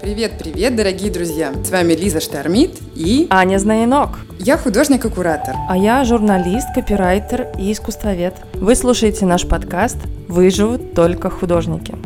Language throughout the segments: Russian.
Привет-привет, дорогие друзья! С вами Лиза Штормит и... Аня Знаенок. Я художник и куратор. А я журналист, копирайтер и искусствовед. Вы слушаете наш подкаст «Выживут только художники».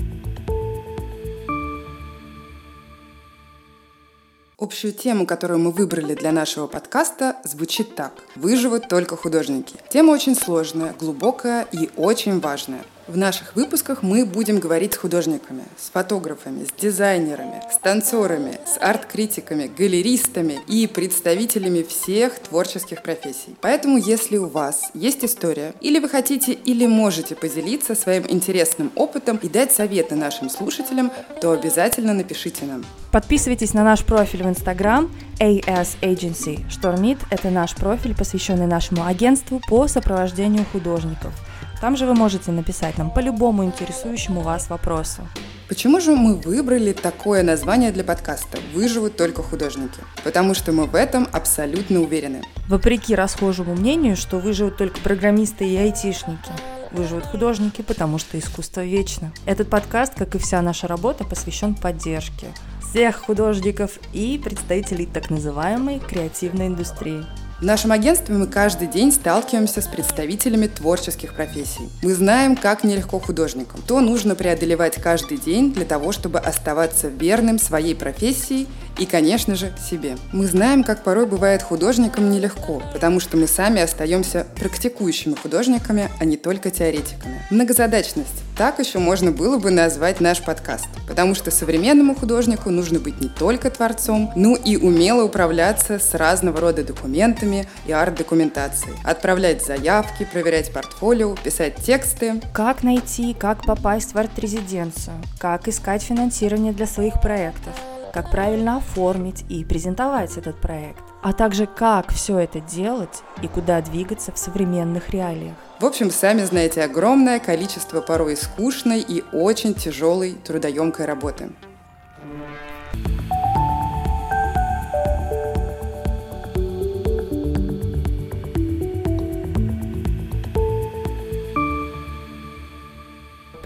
Общую тему, которую мы выбрали для нашего подкаста, звучит так. Выживут только художники. Тема очень сложная, глубокая и очень важная. В наших выпусках мы будем говорить с художниками, с фотографами, с дизайнерами, с танцорами, с арт-критиками, галеристами и представителями всех творческих профессий. Поэтому, если у вас есть история, или вы хотите или можете поделиться своим интересным опытом и дать советы нашим слушателям, то обязательно напишите нам. Подписывайтесь на наш профиль в Instagram AS Agency. Штормит – это наш профиль, посвященный нашему агентству по сопровождению художников – там же вы можете написать нам по любому интересующему вас вопросу. Почему же мы выбрали такое название для подкаста «Выживут только художники»? Потому что мы в этом абсолютно уверены. Вопреки расхожему мнению, что выживут только программисты и айтишники. Выживут художники, потому что искусство вечно. Этот подкаст, как и вся наша работа, посвящен поддержке всех художников и представителей так называемой креативной индустрии. В нашем агентстве мы каждый день сталкиваемся с представителями творческих профессий. Мы знаем, как нелегко художникам, то нужно преодолевать каждый день для того, чтобы оставаться верным своей профессии и, конечно же, себе. Мы знаем, как порой бывает художникам нелегко, потому что мы сами остаемся практикующими художниками, а не только теоретиками. Многозадачность. Так еще можно было бы назвать наш подкаст, потому что современному художнику нужно быть не только творцом, но и умело управляться с разного рода документами и арт-документацией, отправлять заявки, проверять портфолио, писать тексты. Как найти, как попасть в арт-резиденцию, как искать финансирование для своих проектов – как правильно оформить и презентовать этот проект, а также как все это делать и куда двигаться в современных реалиях. В общем, сами знаете, огромное количество порой скучной и очень тяжелой трудоемкой работы.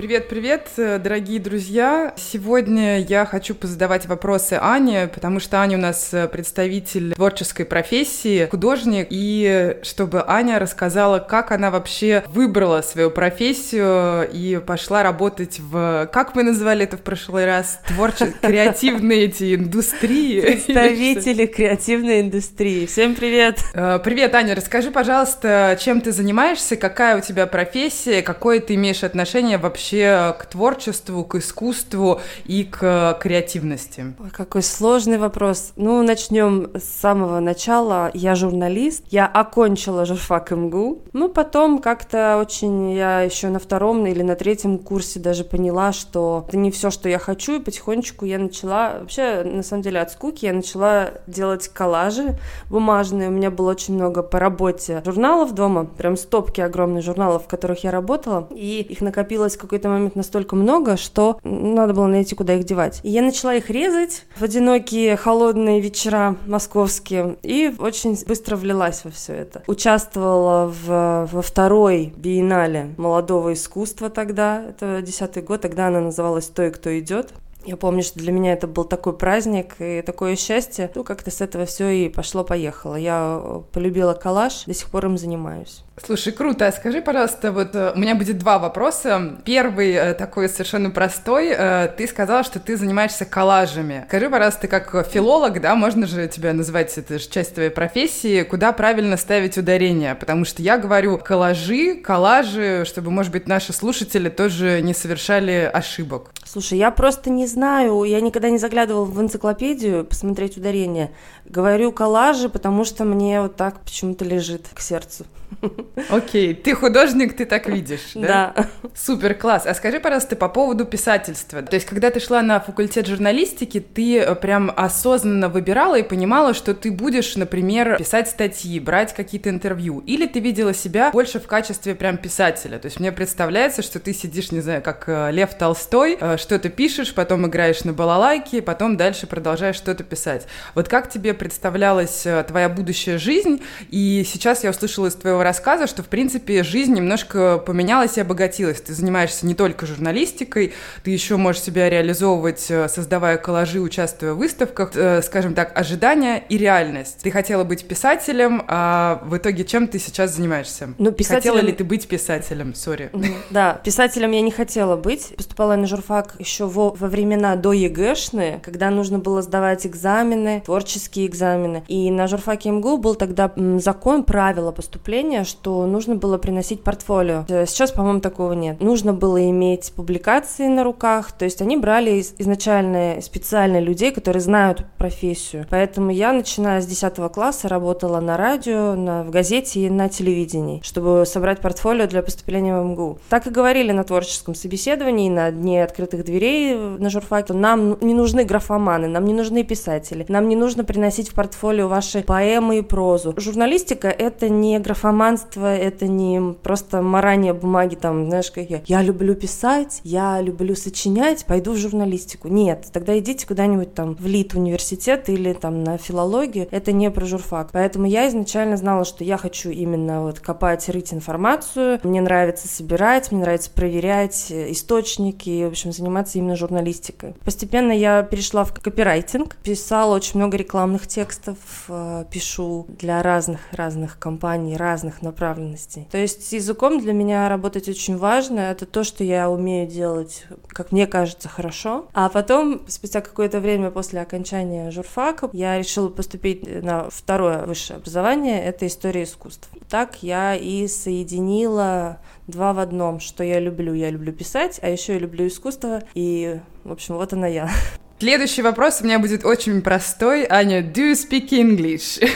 Привет-привет, дорогие друзья! Сегодня я хочу позадавать вопросы Ане, потому что Аня у нас представитель творческой профессии, художник, и чтобы Аня рассказала, как она вообще выбрала свою профессию и пошла работать в... Как мы называли это в прошлый раз? Творческие, креативные эти индустрии. Представители креативной индустрии. Всем привет! Э, привет, Аня, расскажи, пожалуйста, чем ты занимаешься, какая у тебя профессия, какое ты имеешь отношение вообще вообще к творчеству, к искусству и к креативности? Ой, какой сложный вопрос. Ну, начнем с самого начала. Я журналист, я окончила журфак МГУ. Ну, потом как-то очень я еще на втором или на третьем курсе даже поняла, что это не все, что я хочу, и потихонечку я начала, вообще, на самом деле, от скуки я начала делать коллажи бумажные. У меня было очень много по работе журналов дома, прям стопки огромных журналов, в которых я работала, и их накопилось какой-то какой-то момент настолько много, что надо было найти, куда их девать. И я начала их резать в одинокие холодные вечера московские и очень быстро влилась во все это. Участвовала в, во второй биеннале молодого искусства тогда, это десятый год, тогда она называлась «Той, кто идет». Я помню, что для меня это был такой праздник и такое счастье. Ну, как-то с этого все и пошло-поехало. Я полюбила коллаж, до сих пор им занимаюсь. Слушай, круто. А скажи, пожалуйста, вот э, у меня будет два вопроса. Первый э, такой совершенно простой. Э, ты сказала, что ты занимаешься коллажами. Скажи, пожалуйста, ты как филолог, да, можно же тебя называть, это же часть твоей профессии, куда правильно ставить ударение? Потому что я говорю коллажи, коллажи, чтобы, может быть, наши слушатели тоже не совершали ошибок. Слушай, я просто не знаю, я никогда не заглядывала в энциклопедию посмотреть ударение. Говорю коллажи, потому что мне вот так почему-то лежит к сердцу. Окей, ты художник, ты так видишь, да? Да. Супер, класс. А скажи, пожалуйста, по поводу писательства. То есть, когда ты шла на факультет журналистики, ты э, прям осознанно выбирала и понимала, что ты будешь, например, писать статьи, брать какие-то интервью, или ты видела себя больше в качестве прям писателя? То есть, мне представляется, что ты сидишь, не знаю, как э, Лев Толстой, э, что-то пишешь, потом играешь на балалайке, потом дальше продолжаешь что-то писать. Вот как тебе представлялась твоя будущая жизнь? И сейчас я услышала из твоего рассказа, что, в принципе, жизнь немножко поменялась и обогатилась. Ты занимаешься не только журналистикой, ты еще можешь себя реализовывать, э, создавая коллажи, участвуя в выставках. Э, скажем так, ожидания и реальность. Ты хотела быть писателем, а в итоге чем ты сейчас занимаешься? Ну, писателем... Хотела ли ты быть писателем? Sorry. Да, писателем я не хотела быть. Поступала на журфак еще во, во времена до ЕГЭшные, когда нужно было сдавать экзамены, творческие экзамены. И на журфаке МГУ был тогда закон, правила поступления, что нужно было приносить портфолио. Э, сейчас, по-моему, такого нет. Нужно было иметь публикации на руках, то есть они брали изначально специально людей, которые знают профессию. Поэтому я, начиная с 10 класса, работала на радио, на, в газете и на телевидении, чтобы собрать портфолио для поступления в МГУ. Так и говорили на творческом собеседовании, на дне открытых дверей на журфаке. Нам не нужны графоманы, нам не нужны писатели, нам не нужно приносить в портфолио ваши поэмы и прозу. Журналистика — это не графоманство, это не просто марание бумаги, там, знаешь, как я. Я люблю писать, я люблю сочинять, пойду в журналистику. Нет, тогда идите куда-нибудь там в ЛИТ университет или там на филологию. Это не про журфак. Поэтому я изначально знала, что я хочу именно вот копать, рыть информацию. Мне нравится собирать, мне нравится проверять источники, в общем, заниматься именно журналистикой. Постепенно я перешла в копирайтинг, писала очень много рекламных текстов, э, пишу для разных разных компаний, разных направленностей. То есть с языком для меня работать очень важно. Это то, что я умею делать, как мне кажется, хорошо. А потом, спустя какое-то время после окончания журфака, я решила поступить на второе высшее образование. Это история искусств. Так я и соединила два в одном, что я люблю. Я люблю писать, а еще я люблю искусство, и, в общем, вот она я. Следующий вопрос у меня будет очень простой. Аня, do you speak English?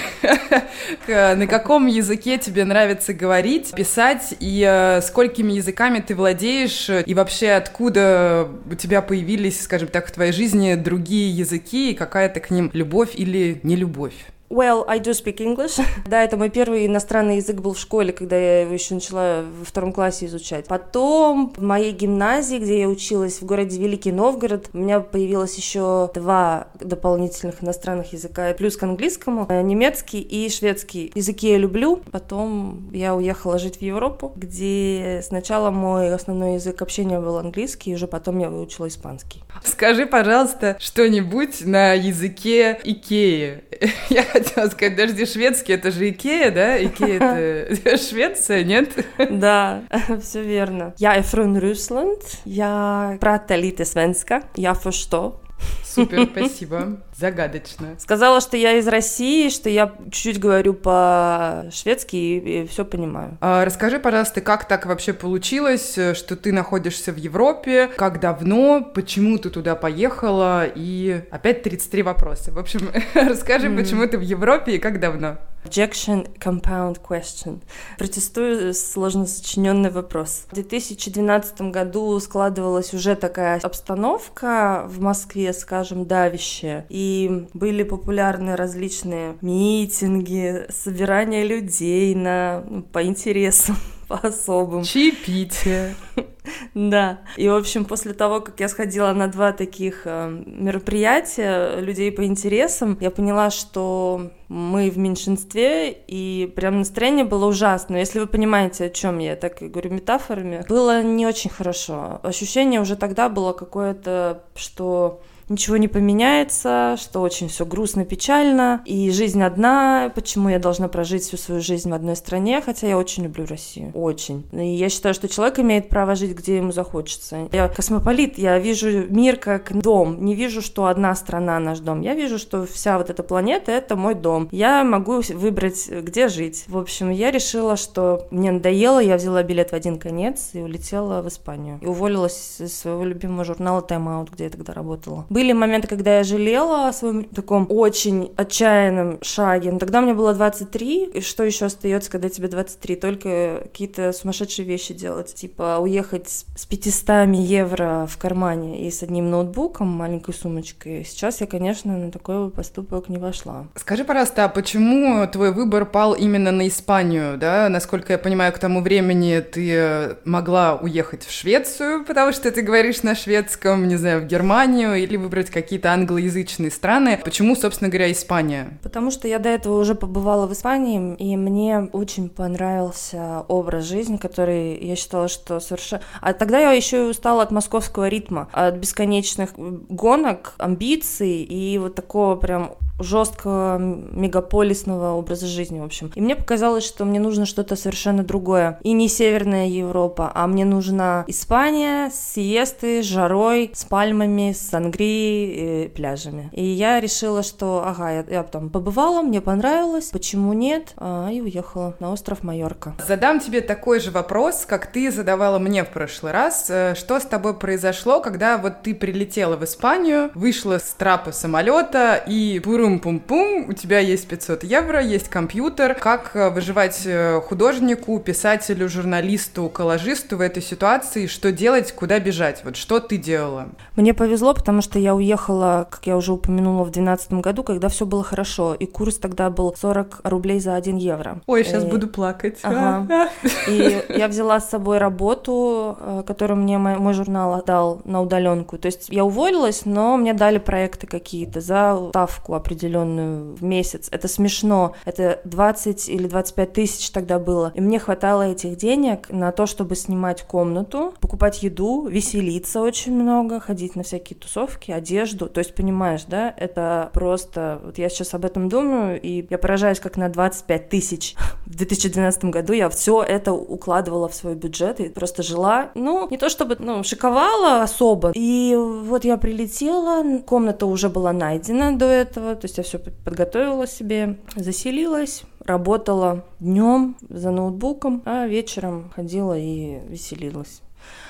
На каком языке тебе нравится говорить, писать, и э, сколькими языками ты владеешь, и вообще откуда у тебя появились, скажем так, в твоей жизни другие языки, и какая-то к ним любовь или нелюбовь? Well, I do speak English. да, это мой первый иностранный язык был в школе, когда я его еще начала во втором классе изучать. Потом в моей гимназии, где я училась в городе Великий Новгород, у меня появилось еще два дополнительных иностранных языка, плюс к английскому, э, немецкий и шведский. Языки я люблю. Потом я уехала жить в Европу, где сначала мой основной язык общения был английский, и уже потом я выучила испанский. Скажи, пожалуйста, что-нибудь на языке Икеи. Я хотела сказать, подожди, шведский, это же Икея, да? Икея это Швеция, нет? Да, все верно. Я från Ryssland. Я pratar lite svenska. Я förstår. Супер, спасибо. Загадочно. Сказала, что я из России, что я чуть-чуть говорю по-шведски и, и все понимаю. А, расскажи, пожалуйста, как так вообще получилось, что ты находишься в Европе, как давно, почему ты туда поехала, и опять 33 вопроса. В общем, расскажи, почему ты в Европе и как давно. Objection compound question. Протестую сложно сочиненный вопрос. В 2012 году складывалась уже такая обстановка в Москве, скажем, давящая. И были популярны различные митинги, собирания людей на, ну, по интересам по особым. Чаепитие. Да. И, в общем, после того, как я сходила на два таких э, мероприятия людей по интересам, я поняла, что мы в меньшинстве, и прям настроение было ужасно. Если вы понимаете, о чем я, так и говорю метафорами, было не очень хорошо. Ощущение уже тогда было какое-то, что ничего не поменяется, что очень все грустно, печально, и жизнь одна, почему я должна прожить всю свою жизнь в одной стране, хотя я очень люблю Россию, очень. И я считаю, что человек имеет право жить, где ему захочется. Я космополит, я вижу мир как дом, не вижу, что одна страна наш дом, я вижу, что вся вот эта планета — это мой дом. Я могу выбрать, где жить. В общем, я решила, что мне надоело, я взяла билет в один конец и улетела в Испанию. И уволилась из своего любимого журнала Time Out, где я тогда работала Были моменты, когда я жалела о своем таком очень отчаянном шаге. Но тогда мне было 23, и что еще остается, когда тебе 23? Только какие-то сумасшедшие вещи делать, типа уехать с 500 евро в кармане и с одним ноутбуком, маленькой сумочкой. Сейчас я, конечно, на такой поступок не вошла. Скажи, пожалуйста, а почему твой выбор пал именно на Испанию, да? Насколько я понимаю, к тому времени ты могла уехать в Швецию, потому что ты говоришь на шведском, не знаю, в Германию, или выбрать какие-то англоязычные страны. Почему, собственно говоря, Испания? Потому что я до этого уже побывала в Испании, и мне очень понравился образ жизни, который я считала, что совершенно... А тогда я еще и устала от московского ритма, от бесконечных гонок, амбиций и вот такого прям жесткого мегаполисного образа жизни, в общем. И мне показалось, что мне нужно что-то совершенно другое. И не Северная Европа, а мне нужна Испания с сиестой, с жарой, с пальмами, с сангрией, и пляжами. И я решила, что, ага, я, я там побывала, мне понравилось, почему нет, а, и уехала на остров Майорка. Задам тебе такой же вопрос, как ты задавала мне в прошлый раз. Э, что с тобой произошло, когда вот ты прилетела в Испанию, вышла с трапа самолета и бурум пум-пум-пум, у тебя есть 500 евро, есть компьютер. Как э, выживать э, художнику, писателю, журналисту, коллажисту в этой ситуации? Что делать, куда бежать? Вот что ты делала? Мне повезло, потому что я уехала, как я уже упомянула, в 2012 году, когда все было хорошо, и курс тогда был 40 рублей за 1 евро. Ой, сейчас и... буду плакать. Ага. И я взяла с собой работу, э, которую мне мой, мой журнал дал на удаленку. То есть я уволилась, но мне дали проекты какие-то за ставку определенную определенную в месяц. Это смешно. Это 20 или 25 тысяч тогда было. И мне хватало этих денег на то, чтобы снимать комнату, покупать еду, веселиться очень много, ходить на всякие тусовки, одежду. То есть, понимаешь, да, это просто... Вот я сейчас об этом думаю, и я поражаюсь, как на 25 тысяч в 2012 году я все это укладывала в свой бюджет и просто жила, ну, не то чтобы, ну, шиковала особо. И вот я прилетела, комната уже была найдена до этого, то есть я все подготовила себе, заселилась, работала днем за ноутбуком, а вечером ходила и веселилась.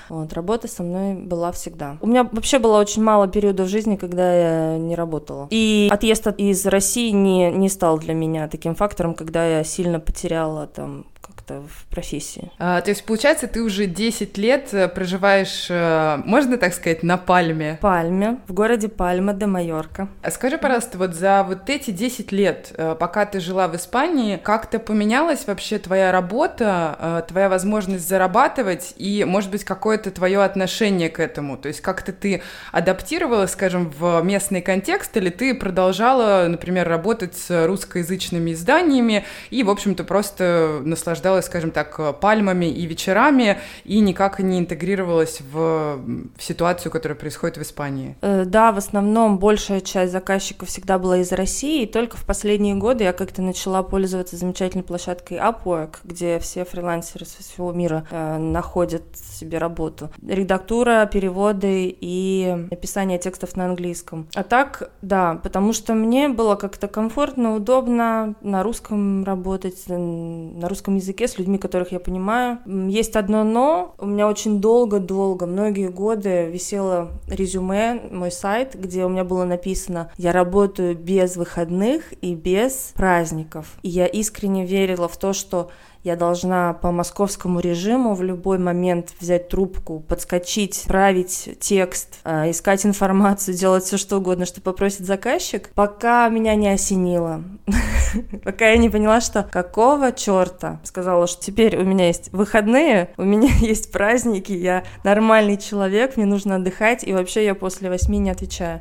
Вот, работа со мной была всегда. У меня вообще было очень мало периодов жизни, когда я не работала. И отъезд из России не, не стал для меня таким фактором, когда я сильно потеряла там как-то в профессии. А, то есть, получается, ты уже 10 лет э, проживаешь, э, можно так сказать, на Пальме? Пальме, в городе Пальма де Майорка. А скажи, пожалуйста, вот за вот эти 10 лет, э, пока ты жила в Испании, как-то поменялась вообще твоя работа, твоя возможность зарабатывать и, может быть, какое-то твое отношение к этому? То есть как-то ты адаптировала, скажем, в местный контекст, или ты продолжала, например, работать с русскоязычными изданиями и, в общем-то, просто наслаждалась скажем так, пальмами и вечерами и никак не интегрировалась в, в ситуацию, которая происходит в Испании? Э, да, в основном большая часть заказчиков всегда была из России, и только в последние годы я как-то начала пользоваться замечательной площадкой Upwork, где все фрилансеры со всего мира э, находят себе работу. Редактура, переводы и написание текстов на английском. А так, да, потому что мне было как-то комфортно, удобно на русском работать, на русском языке с людьми, которых я понимаю. Есть одно но. У меня очень долго-долго, многие годы висело резюме, мой сайт, где у меня было написано «Я работаю без выходных и без праздников». И я искренне верила в то, что я должна по московскому режиму в любой момент взять трубку, подскочить, править текст, э, искать информацию, делать все что угодно, что попросит заказчик, пока меня не осенило. Пока я не поняла, что какого черта. Сказала, что теперь у меня есть выходные, у меня есть праздники, я нормальный человек, мне нужно отдыхать, и вообще я после восьми не отвечаю.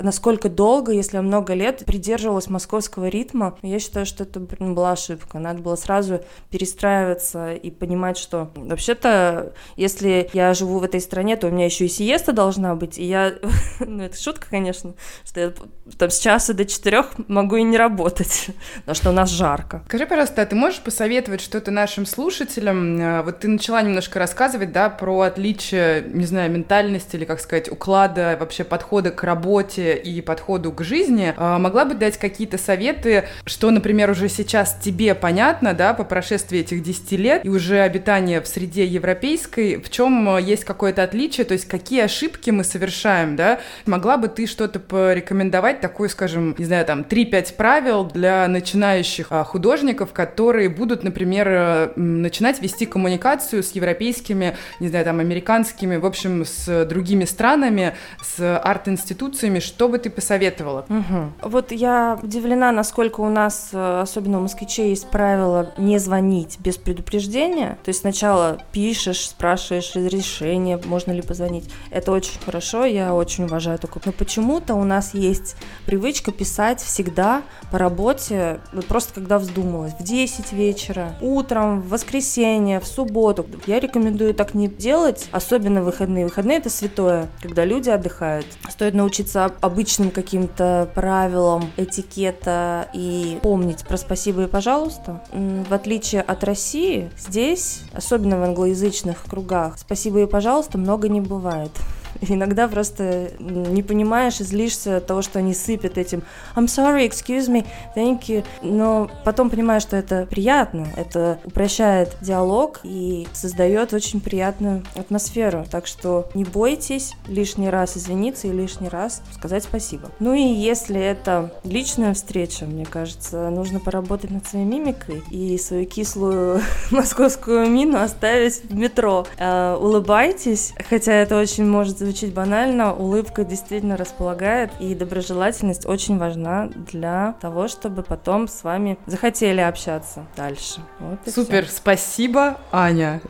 Насколько долго, если я много лет придерживалась московского ритма, я считаю, что это была ошибка. Надо было сразу перестраиваться и понимать, что вообще-то, если я живу в этой стране, то у меня еще и сиеста должна быть, и я, ну это шутка, конечно, что я там с часа до четырех могу и не работать, потому что у нас жарко. Скажи, пожалуйста, а ты можешь посоветовать что-то нашим слушателям? Э, вот ты начала немножко рассказывать, да, про отличие, не знаю, ментальности или, как сказать, уклада, вообще подхода к работе и подходу к жизни. А могла бы дать какие-то советы, что, например, уже сейчас тебе понятно, да, по прошествии прошествии этих 10 лет и уже обитания в среде европейской, в чем есть какое-то отличие, то есть какие ошибки мы совершаем, да? Могла бы ты что-то порекомендовать, такое, скажем, не знаю, там, 3-5 правил для начинающих а, художников, которые будут, например, э, начинать вести коммуникацию с европейскими, не знаю, там, американскими, в общем, с другими странами, с арт-институциями, что бы ты посоветовала? Угу. Вот я удивлена, насколько у нас, э, особенно у москвичей, есть правило не звонить без предупреждения. То есть сначала пишешь, спрашиваешь разрешение, можно ли позвонить. Это очень хорошо, я очень уважаю такое. Но почему-то у нас есть привычка писать всегда по работе, вот просто когда вздумалось, в 10 вечера, утром, в воскресенье, в субботу. Я рекомендую так не делать, особенно выходные. Выходные это святое, когда люди отдыхают. Стоит научиться обычным каким-то правилам этикета и помнить про спасибо и пожалуйста. В отличие от России, здесь, особенно в англоязычных кругах, спасибо и пожалуйста много не бывает. Иногда просто не понимаешь и злишься от того, что они сыпят этим I'm sorry, excuse me, thank you. Но потом понимаешь, что это приятно, это упрощает диалог и создает очень приятную атмосферу. Так что не бойтесь лишний раз извиниться и лишний раз сказать спасибо. Ну и если это личная встреча, мне кажется, нужно поработать над своей мимикой и свою кислую московскую мину оставить в метро. Э, улыбайтесь, хотя это очень может звучит банально, улыбка действительно располагает, и доброжелательность очень важна для того, чтобы потом с вами захотели общаться дальше. Вот Супер, все. спасибо, Аня.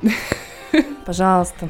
Пожалуйста,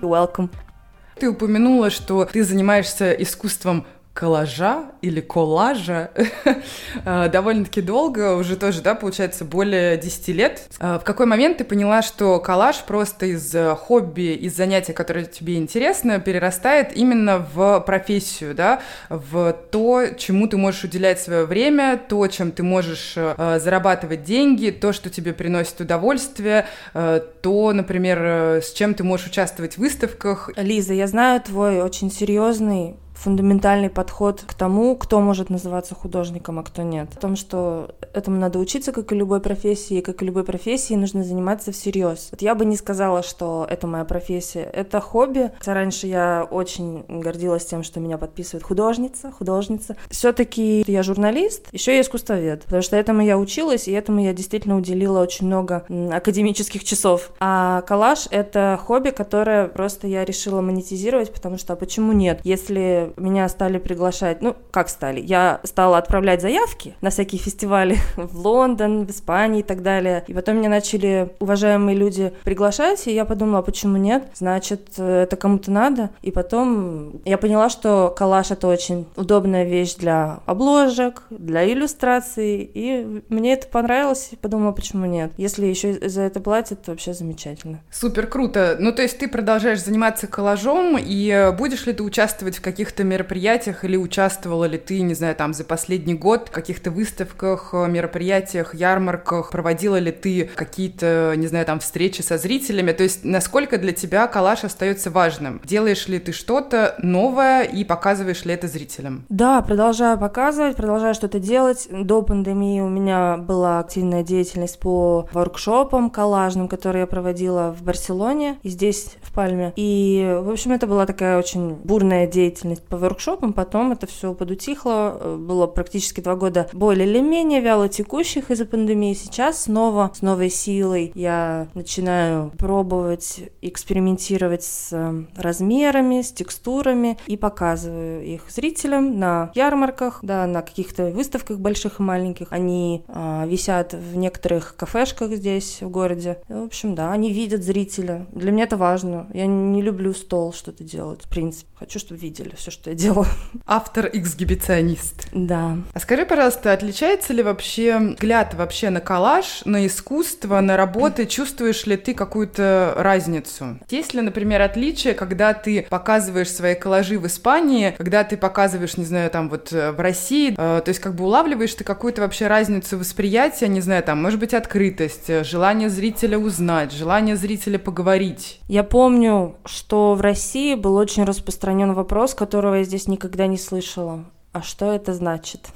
welcome. Ты упомянула, что ты занимаешься искусством коллажа или коллажа э, довольно-таки долго, уже тоже, да, получается, более 10 лет. Э, в какой момент ты поняла, что коллаж просто из э, хобби, из занятия, которое тебе интересно, перерастает именно в профессию, да, в то, чему ты можешь уделять свое время, то, чем ты можешь зарабатывать деньги, то, что тебе приносит удовольствие, то, например, с чем ты можешь участвовать в выставках. Лиза, я знаю твой очень серьезный фундаментальный подход к тому, кто может называться художником, а кто нет. В том, что этому надо учиться, как и любой профессии, и как и любой профессии нужно заниматься всерьез. Вот я бы не сказала, что это моя профессия. Это хобби. Хотя раньше я очень гордилась тем, что меня подписывает художница, художница. Все-таки я журналист, еще я искусствовед, потому что этому я училась, и этому я действительно уделила очень много академических часов. А коллаж — это хобби, которое просто я решила монетизировать, потому что а почему нет? Если меня стали приглашать, ну, как стали, я стала отправлять заявки на всякие фестивали в Лондон, в Испании и так далее. И потом меня начали уважаемые люди приглашать, и я подумала, почему нет? Значит, это кому-то надо. И потом я поняла, что коллаж — это очень удобная вещь для обложек, для иллюстраций, и мне это понравилось, и подумала, почему нет? Если еще за это платят, то вообще замечательно. Супер круто. Ну, то есть ты продолжаешь заниматься коллажом, и будешь ли ты участвовать в каких-то каких-то мероприятиях или участвовала ли ты, не знаю, там за последний год в каких-то выставках, э, мероприятиях, ярмарках, проводила ли ты какие-то, не знаю, там встречи со зрителями? То есть насколько для тебя коллаж остается важным? Делаешь ли ты что-то новое и показываешь ли это зрителям? Да, продолжаю показывать, продолжаю что-то делать. До пандемии у меня была активная деятельность по воркшопам коллажным, которые я проводила в Барселоне и здесь, в Пальме. И, в общем, это была такая очень бурная деятельность по воркшопам, потом это все подутихло, э, было практически два года более или менее вяло текущих из-за пандемии. Сейчас снова с новой силой я начинаю пробовать, экспериментировать с э, размерами, с текстурами и показываю их зрителям на ярмарках, да, на каких-то выставках больших и маленьких. Они а, висят в некоторых кафешках здесь, в городе. В общем, да, они видят зрителя. Для меня это важно. Я не люблю стол что-то делать, в принципе. Хочу, чтобы видели все, что я делаю. Автор-эксгибиционист. Да. А скажи, пожалуйста, отличается ли вообще взгляд вообще на коллаж, на искусство, на работы? Чувствуешь ли ты какую-то разницу? Есть ли, например, отличие, когда ты показываешь свои коллажи в Испании, когда ты показываешь, не знаю, там вот э, в России, э, то есть как бы улавливаешь ты какую-то вообще разницу восприятия, не знаю, там, может быть, открытость, э, желание зрителя узнать, желание зрителя поговорить? Я помню, что в России был очень распространен вопрос, который которого я здесь никогда не слышала. А что это значит?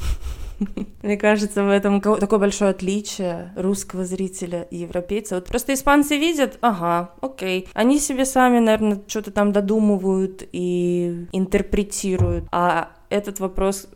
Мне кажется, в этом такое большое отличие русского зрителя и европейца. Вот просто испанцы видят, ага, окей. Они себе сами, наверное, что-то там додумывают и интерпретируют. А этот вопрос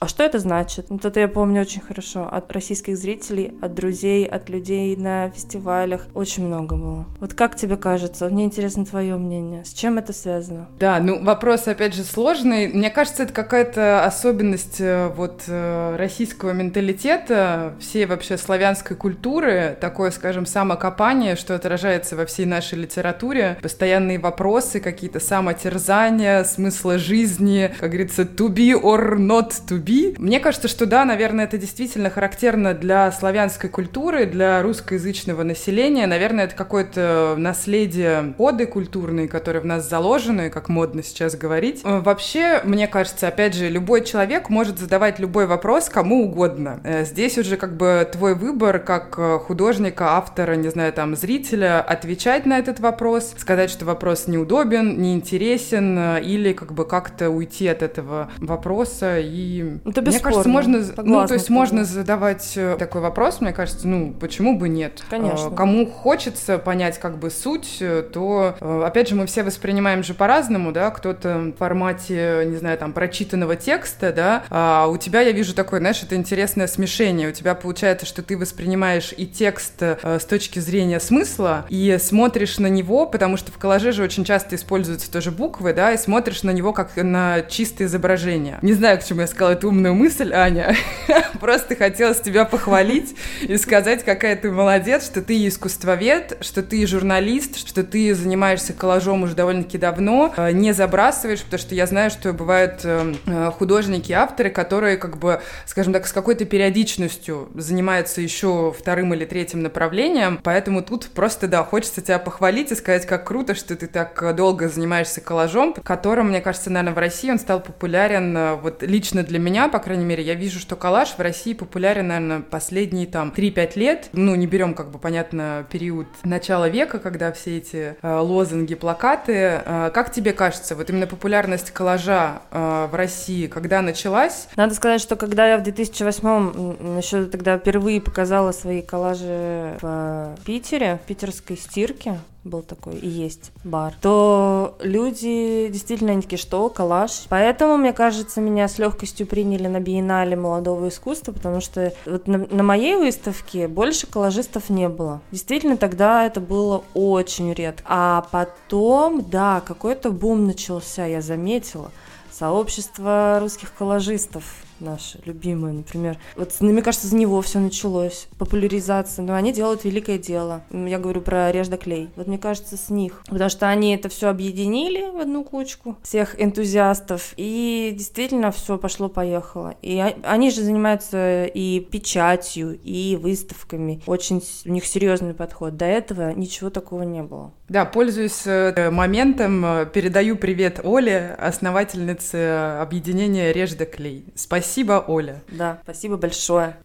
а что это значит? Вот это я помню очень хорошо. От российских зрителей, от друзей, от людей на фестивалях. Очень много было. Вот как тебе кажется? Мне интересно твое мнение. С чем это связано? Да, ну вопрос, опять же, сложный. Мне кажется, это какая-то особенность э, вот э, российского менталитета, всей вообще славянской культуры, такое, скажем, самокопание, что отражается во всей нашей литературе. Постоянные вопросы, какие-то самотерзания, смысла жизни, как говорится, to be or not to to be. Мне кажется, что да, наверное, это действительно характерно для славянской культуры, для русскоязычного населения. Наверное, это какое-то наследие коды культурные, которые в нас заложены, как модно сейчас говорить. Э, вообще, мне кажется, опять же, любой человек может задавать любой вопрос кому угодно. Э, здесь уже как бы твой выбор как э, художника, автора, не знаю, там, зрителя, отвечать на этот вопрос, сказать, что вопрос неудобен, неинтересен, или как бы как-то уйти от этого вопроса и это Мне кажется, можно, ну, то есть можно задавать э, такой вопрос, мне кажется, ну, почему бы нет? Конечно. Э, кому хочется понять как бы суть, э, то, опять же, мы все воспринимаем же по-разному, да, кто-то в формате, не знаю, там, прочитанного текста, да, а у тебя, я вижу такое, знаешь, это интересное смешение, у тебя получается, что ты воспринимаешь и текст с точки зрения смысла, и смотришь на него, потому что в коллаже же очень часто используются тоже буквы, да, и смотришь на него как на чистое изображение. Не знаю, к чему я сказала эту умную мысль, Аня. Просто хотелось тебя похвалить и сказать, какая ты молодец, что ты искусствовед, что ты журналист, что ты занимаешься коллажом уже довольно-таки давно, э, не забрасываешь, потому что я знаю, что бывают э, э, художники, авторы, которые, как бы, скажем так, с какой-то периодичностью занимаются еще вторым или третьим направлением, поэтому тут просто, да, хочется тебя похвалить и сказать, как круто, что ты так долго занимаешься коллажом, которым, мне кажется, наверное, в России он стал популярен вот лично для меня меня, по крайней мере, я вижу, что коллаж в России популярен, наверное, последние там 3-5 лет. Ну, не берем, как бы, понятно, период начала века, когда все эти э, лозунги, плакаты. Э, как тебе кажется, вот именно популярность коллажа э, в России, когда началась? Надо сказать, что когда я в 2008-м еще тогда впервые показала свои коллажи в Питере, в питерской стирке, был такой и есть бар, то люди действительно они такие, что коллаж. Поэтому, мне кажется, меня с легкостью приняли на биеннале молодого искусства, потому что вот на, на моей выставке больше коллажистов не было. Действительно, тогда это было очень редко. А потом, да, какой-то бум начался, я заметила. Сообщество русских коллажистов наши любимые, например. Вот, мне кажется, за него все началось, популяризация, но они делают великое дело. Я говорю про Режда Клей. Вот мне кажется, с них. Потому что они это все объединили в одну кучку, всех энтузиастов, и действительно все пошло-поехало. И они же занимаются и печатью, и выставками. Очень у них серьезный подход. До этого ничего такого не было. Да, пользуясь э, моментом, э, передаю привет Оле, основательнице объединения Режда Клей. Спасибо Спасибо, Оля. Да, спасибо большое.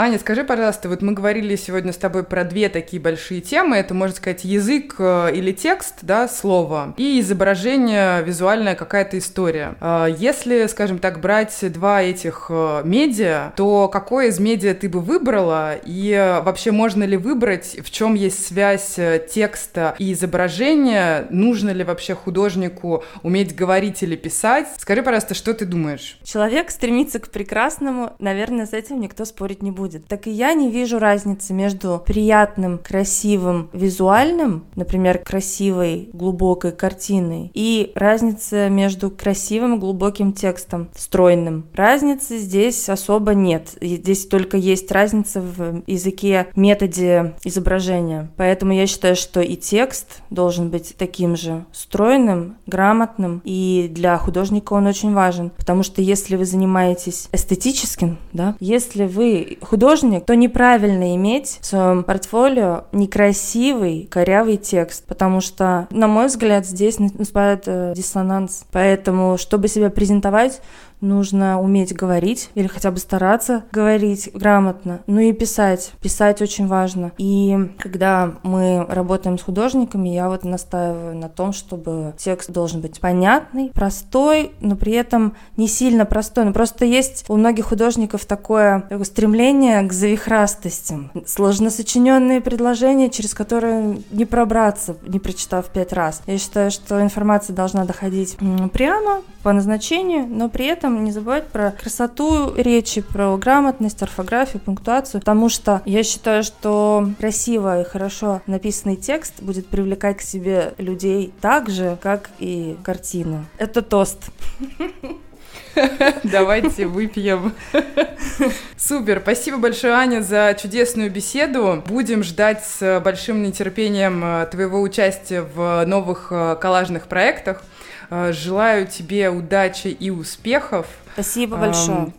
Аня, скажи, пожалуйста, вот мы говорили сегодня с тобой про две такие большие темы. Это, можно сказать, язык э, или текст, да, слово, и изображение, визуальная какая-то история. А, если, скажем так, брать два этих э, медиа, то какое из медиа ты бы выбрала? И вообще можно ли выбрать, в чем есть связь э, текста и изображения? Нужно ли вообще художнику уметь говорить или писать? Скажи, пожалуйста, что ты думаешь? Человек стремится к прекрасному. Наверное, с этим никто спорить не будет будет. Так и я не вижу разницы между приятным, красивым, визуальным, например, красивой, глубокой картиной, и разница между красивым, глубоким текстом, стройным. Разницы здесь особо нет. Здесь только есть разница в языке, методе изображения. Поэтому я считаю, что и текст должен быть таким же стройным, грамотным, и для художника он очень важен. Потому что если вы занимаетесь эстетическим, да, если вы художник художник, то неправильно иметь в своем портфолио некрасивый, корявый текст, потому что, на мой взгляд, здесь наступает э, диссонанс. Поэтому, чтобы себя презентовать, нужно уметь говорить или хотя бы стараться говорить грамотно. Ну и писать. Писать очень важно. И когда мы работаем с художниками, я вот настаиваю на том, чтобы текст должен быть понятный, простой, но при этом не сильно простой. Но просто есть у многих художников такое, такое стремление к завихрастостям. Сложно сочиненные предложения, через которые не пробраться, не прочитав пять раз. Я считаю, что информация должна доходить прямо, по назначению, но при этом не забывать про красоту речи, про грамотность, орфографию, пунктуацию, потому что я считаю, что красиво и хорошо написанный текст будет привлекать к себе людей так же, как и картина. Это тост. Давайте выпьем. Супер, спасибо большое, Аня, за чудесную беседу. Будем ждать с большим нетерпением э, твоего участия в новых э, коллажных проектах. Э, желаю тебе удачи и успехов. Спасибо большое.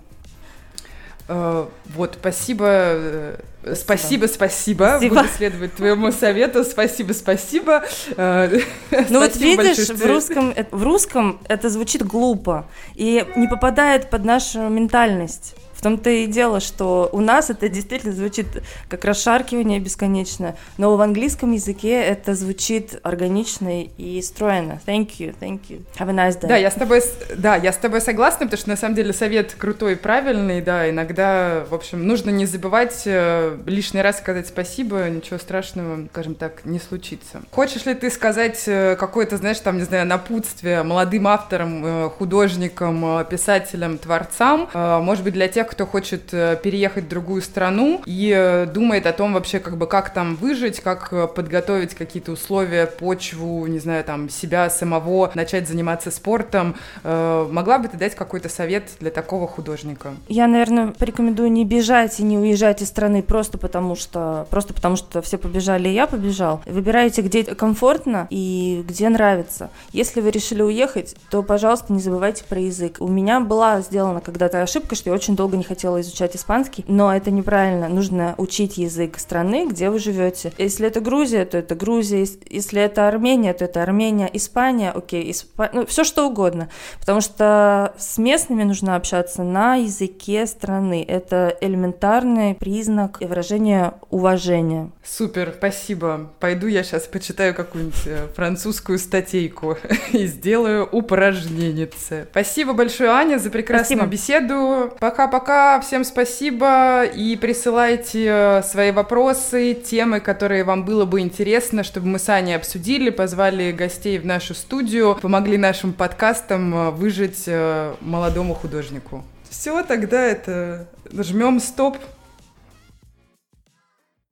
Э, вот, спасибо, э, спасибо, спасибо, спасибо. Буду следовать твоему совету. Спасибо, спасибо. Ну вот видишь, в русском, в русском это звучит глупо и не попадает под нашу ментальность. В том-то и дело, что у нас это действительно звучит как расшаркивание бесконечное, но в английском языке это звучит органично и стройно. Thank you, thank you. Have a nice day. Да, я с тобой, да, я с тобой согласна, потому что на самом деле совет крутой и правильный, да, иногда, в общем, нужно не забывать э, лишний раз сказать спасибо, ничего страшного, скажем так, не случится. Хочешь ли ты сказать э, какое-то, знаешь, там, не знаю, напутствие молодым авторам, э, художникам, писателям, творцам, может быть, для тех, кто хочет э, переехать в другую страну и э, думает о том вообще, как бы, как там выжить, как э, подготовить какие-то условия, почву, не знаю, там, себя самого, начать заниматься спортом. Могла бы ты дать какой-то совет для такого художника? Я, наверное, порекомендую не бежать и не уезжать из страны просто потому, что, просто потому что все побежали, и я побежал. Выбирайте, где комфортно и где нравится. Если вы решили уехать, то, пожалуйста, не забывайте про язык. У меня была сделана когда-то ошибка, что я очень долго не хотела изучать испанский, но это неправильно. Нужно учить язык страны, где вы живете. Если это Грузия, то это Грузия. Если это Армения, то это Армения. Испания, окей, Исп... ну, все что угодно. Потому что с местными нужно общаться на языке страны. Это элементарный признак и выражение уважения. Супер, спасибо. Пойду я сейчас почитаю какую-нибудь э, французскую статейку и сделаю упражнение. Спасибо большое, Аня, за прекрасную спасибо. беседу. Пока-пока пока. Всем спасибо. И присылайте э, свои вопросы, темы, которые вам было бы интересно, чтобы мы с Аней обсудили, позвали гостей в нашу студию, помогли нашим подкастам э, выжить э, молодому художнику. Все, тогда это жмем стоп.